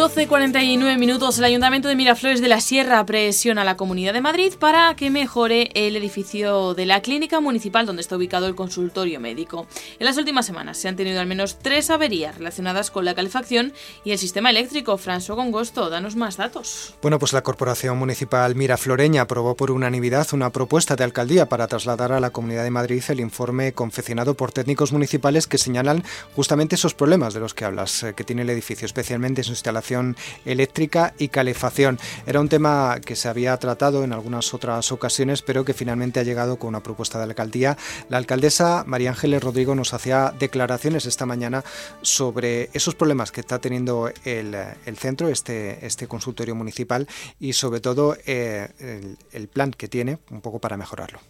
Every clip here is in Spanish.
12.49 minutos. El Ayuntamiento de Miraflores de la Sierra presiona a la Comunidad de Madrid para que mejore el edificio de la clínica municipal donde está ubicado el consultorio médico. En las últimas semanas se han tenido al menos tres averías relacionadas con la calefacción y el sistema eléctrico. François Gongosto, danos más datos. Bueno, pues la Corporación Municipal Mirafloreña aprobó por unanimidad una propuesta de alcaldía para trasladar a la Comunidad de Madrid el informe confeccionado por técnicos municipales que señalan justamente esos problemas de los que hablas, eh, que tiene el edificio, especialmente en su instalación eléctrica y calefacción. Era un tema que se había tratado en algunas otras ocasiones, pero que finalmente ha llegado con una propuesta de la alcaldía. La alcaldesa María Ángeles Rodrigo nos hacía declaraciones esta mañana sobre esos problemas que está teniendo el, centro, este, este consultorio municipal, y sobre todo eh, el plan que tiene un poco para mejorarlo.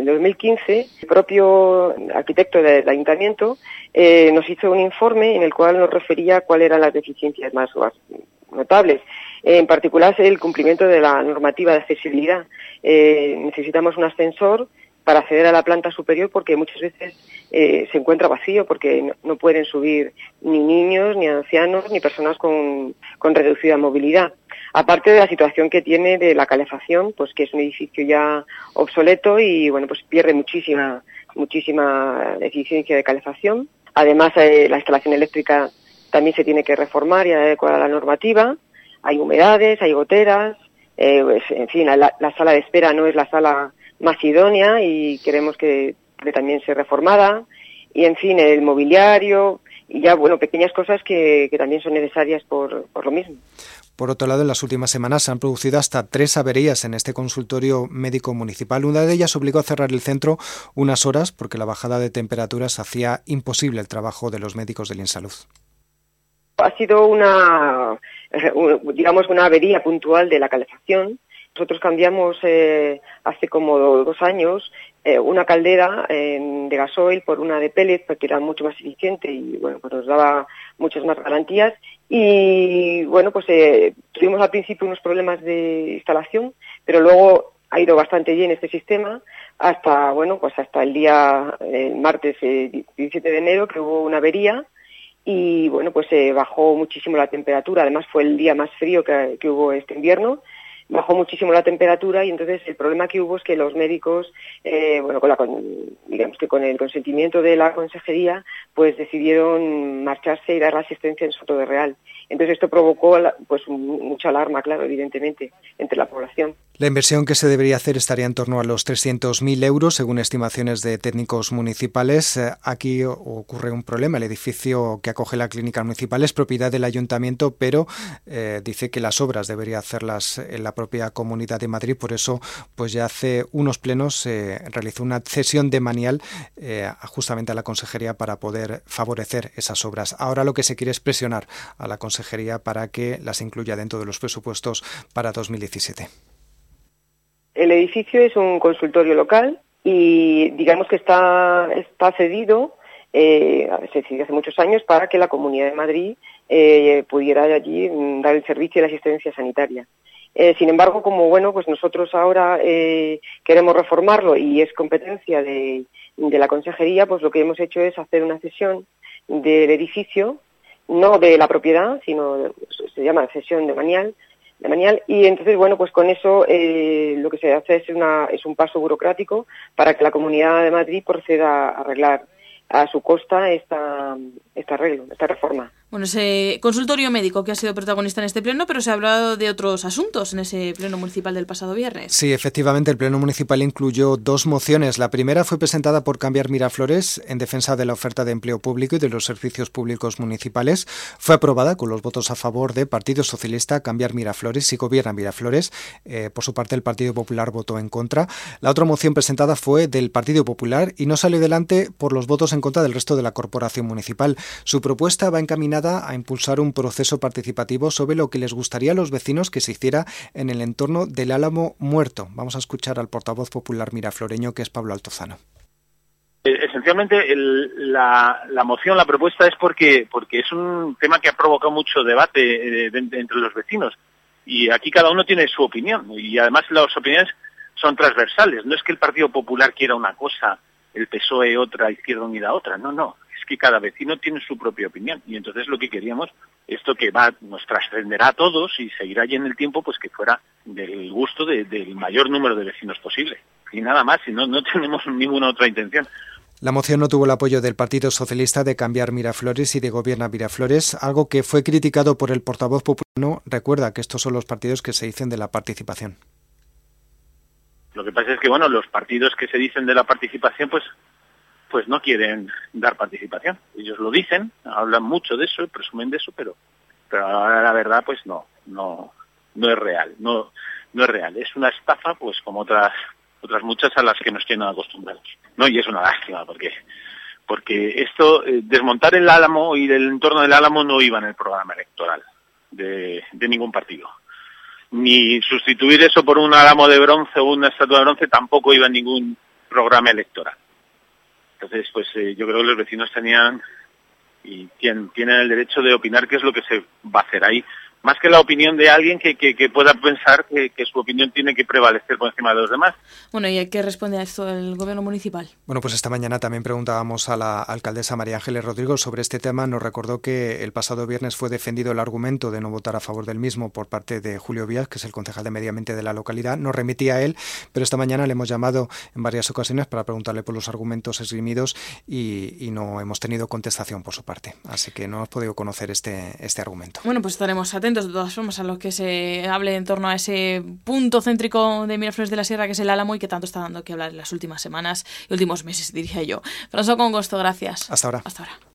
En 2015, el propio arquitecto del ayuntamiento eh, nos hizo un informe en el cual nos refería cuáles eran las deficiencias más, notables. en particular, el cumplimiento de la normativa de accesibilidad. Eh, necesitamos un ascensor para acceder a la planta superior porque muchas veces eh, se encuentra vacío porque no, pueden subir ni niños, ni ancianos, ni personas con reducida movilidad aparte de la situación que tiene de la calefacción, pues que es un edificio ya obsoleto y bueno, pues pierde muchísima, muchísima eficiencia de calefacción. Además, eh, la instalación eléctrica también se tiene que reformar y adecuar a la normativa. Hay humedades, hay goteras, eh, pues, en fin, la, sala de espera no es la sala más idónea y queremos que, también sea reformada. Y en fin, el mobiliario y ya, bueno, pequeñas cosas que, que también son necesarias por, por lo mismo. Por otro lado, en las últimas semanas se han producido hasta tres averías en este consultorio médico municipal. Una de ellas obligó a cerrar el centro unas horas porque la bajada de temperaturas hacía imposible el trabajo de los médicos del INSALUD. Ha sido una, digamos, una avería puntual de la calefacción. Nosotros cambiamos eh, hace como dos años eh, una caldera de gasoil por una de pellets porque era mucho más eficiente y bueno pues nos daba muchas más garantías y bueno pues eh, tuvimos al principio unos problemas de instalación pero luego ha ido bastante bien este sistema hasta bueno pues hasta el día el martes 17 eh, de enero que hubo una avería y bueno pues bajó muchísimo la temperatura. Además fue el día más frío que hubo este invierno bajó muchísimo la temperatura y entonces el problema que hubo es que los médicos, eh, bueno, con la, digamos que con el consentimiento de la consejería, pues decidieron marcharse y dar la asistencia en Soto de Real. Entonces esto provocó pues mucha alarma, claro, evidentemente, entre la población. La inversión que se debería hacer estaría en torno a los 300.000 euros, según estimaciones de técnicos municipales. Eh, aquí ocurre un problema. El edificio que acoge la clínica municipal es propiedad del ayuntamiento, pero eh, dice que las obras debería hacerlas en la propia Comunidad de Madrid. Por eso, pues ya hace unos plenos se realizó una cesión de manial eh, justamente a la consejería para poder favorecer esas obras. Ahora lo que se quiere es presionar a la consejería para que las incluya dentro de los presupuestos para 2017. El edificio es un consultorio local y digamos que está, está cedido, eh, se cedió hace muchos años para que la Comunidad de Madrid eh, pudiera allí mm, dar el servicio y la asistencia sanitaria. Eh, sin embargo, como bueno, pues nosotros ahora eh, queremos reformarlo y es competencia de, la consejería, pues lo que hemos hecho es hacer una cesión del edificio no de la propiedad, sino se llama cesión de manial, de manial y entonces bueno pues con eso eh, lo que se hace es una es un paso burocrático para que la Comunidad de Madrid proceda a arreglar a su costa esta, esta arreglo, esta reforma. Bueno, ese consultorio médico que ha sido protagonista en este pleno, pero se ha hablado de otros asuntos en ese pleno municipal del pasado viernes. Sí, efectivamente, el pleno municipal incluyó dos mociones. La primera fue presentada por Cambiar Miraflores en defensa de la oferta de empleo público y de los servicios públicos municipales. Fue aprobada con los votos a favor de Partido Socialista, Cambiar Miraflores y Gobierna Miraflores. Eh, por su parte, el Partido Popular votó en contra. La otra moción presentada fue del Partido Popular y no salió adelante por los votos en en contra del resto de la corporación municipal. Su propuesta va encaminada a impulsar un proceso participativo sobre lo que les gustaría a los vecinos que se hiciera en el entorno del Álamo muerto. Vamos a escuchar al portavoz popular mirafloreño que es Pablo Altozano. Eh, esencialmente la, moción, la propuesta es porque, porque es un tema que ha provocado mucho debate eh, entre los vecinos y aquí cada uno tiene su opinión y además las opiniones son transversales. No es que el Partido Popular quiera una cosa, el PSOE otra, Izquierda Unida otra. No, no. Es que cada vecino tiene su propia opinión y entonces lo que queríamos, esto que va nos trascenderá a todos y seguirá allí en el tiempo, pues que fuera del gusto del mayor número de vecinos posible. Y nada más, y no, no tenemos ninguna otra intención. La moción no tuvo el apoyo del Partido Socialista de cambiar Miraflores y de gobierna Miraflores, algo que fue criticado por el portavoz popular. Recuerda que estos son los partidos que se dicen de la participación. Lo que pasa es que bueno, los partidos que se dicen de la participación, pues, pues no quieren dar participación. Ellos lo dicen, hablan mucho de eso, presumen de eso, pero, pero ahora la verdad, pues no, no, no es real, no, no es real. Es una estafa, pues como otras otras muchas a las que nos tienen acostumbrados. ¿no? Y es una lástima porque porque esto, eh, desmontar el Álamo y el entorno del Álamo no iba en el programa electoral de, de ningún partido. Ni sustituir eso por un álamo de bronce o una estatua de bronce tampoco iba en ningún programa electoral. Entonces, pues eh, yo creo que los vecinos tenían y tienen, tienen el derecho de opinar qué es lo que se va a hacer ahí más que la opinión de alguien que, que, pueda pensar que, su opinión tiene que prevalecer por encima de los demás. Bueno, ¿y qué responde a esto el gobierno municipal? Bueno, pues esta mañana también preguntábamos a la alcaldesa María Ángeles Rodrigo sobre este tema. Nos recordó que el pasado viernes fue defendido el argumento de no votar a favor del mismo por parte de Julio Víaz, que es el concejal de Medio Ambiente de la localidad. Nos remitía a él, pero esta mañana le hemos llamado en varias ocasiones para preguntarle por los argumentos esgrimidos y, y no hemos tenido contestación por su parte. Así que no hemos podido conocer este, este argumento. Bueno, pues estaremos atentos de todas formas a lo que se hable en torno a ese punto céntrico de Miraflores de la Sierra que es el Álamo y que tanto está dando que hablar en las últimas semanas y últimos meses, diría yo. François, con gusto, gracias. Hasta ahora. Hasta ahora.